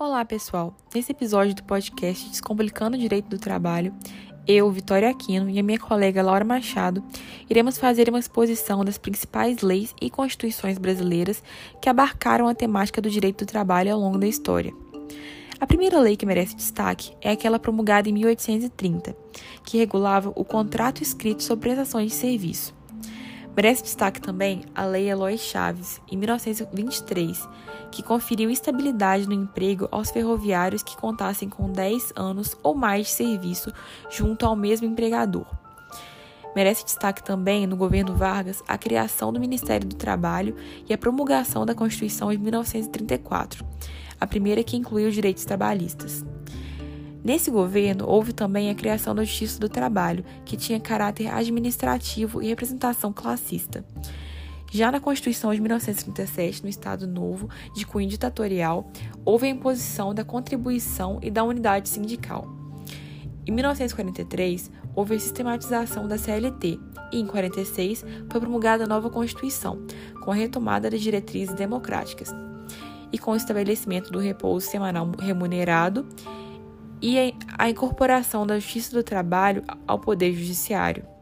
Olá, pessoal. Nesse episódio do podcast Descomplicando o Direito do Trabalho, eu, Vitória Aquino e a minha colega Laura Machado iremos fazer uma exposição das principais leis e constituições brasileiras que abarcaram a temática do direito do trabalho ao longo da história. A primeira lei que merece destaque é aquela promulgada em 1830, que regulava o contrato escrito sobre prestações de serviço. Merece destaque também a Lei Eloy Chaves, em 1923, que conferiu estabilidade no emprego aos ferroviários que contassem com 10 anos ou mais de serviço junto ao mesmo empregador. Merece destaque também, no governo Vargas, a criação do Ministério do Trabalho e a promulgação da Constituição de 1934, a primeira que incluiu os direitos trabalhistas. Nesse governo, houve também a criação da Justiça do Trabalho, que tinha caráter administrativo e representação classista. Já na Constituição de 1937, no Estado Novo, de cunho ditatorial, houve a imposição da contribuição e da unidade sindical. Em 1943, houve a sistematização da CLT e, em 46, foi promulgada a nova Constituição, com a retomada das diretrizes democráticas e com o estabelecimento do repouso semanal remunerado e a incorporação da Justiça do Trabalho ao Poder Judiciário.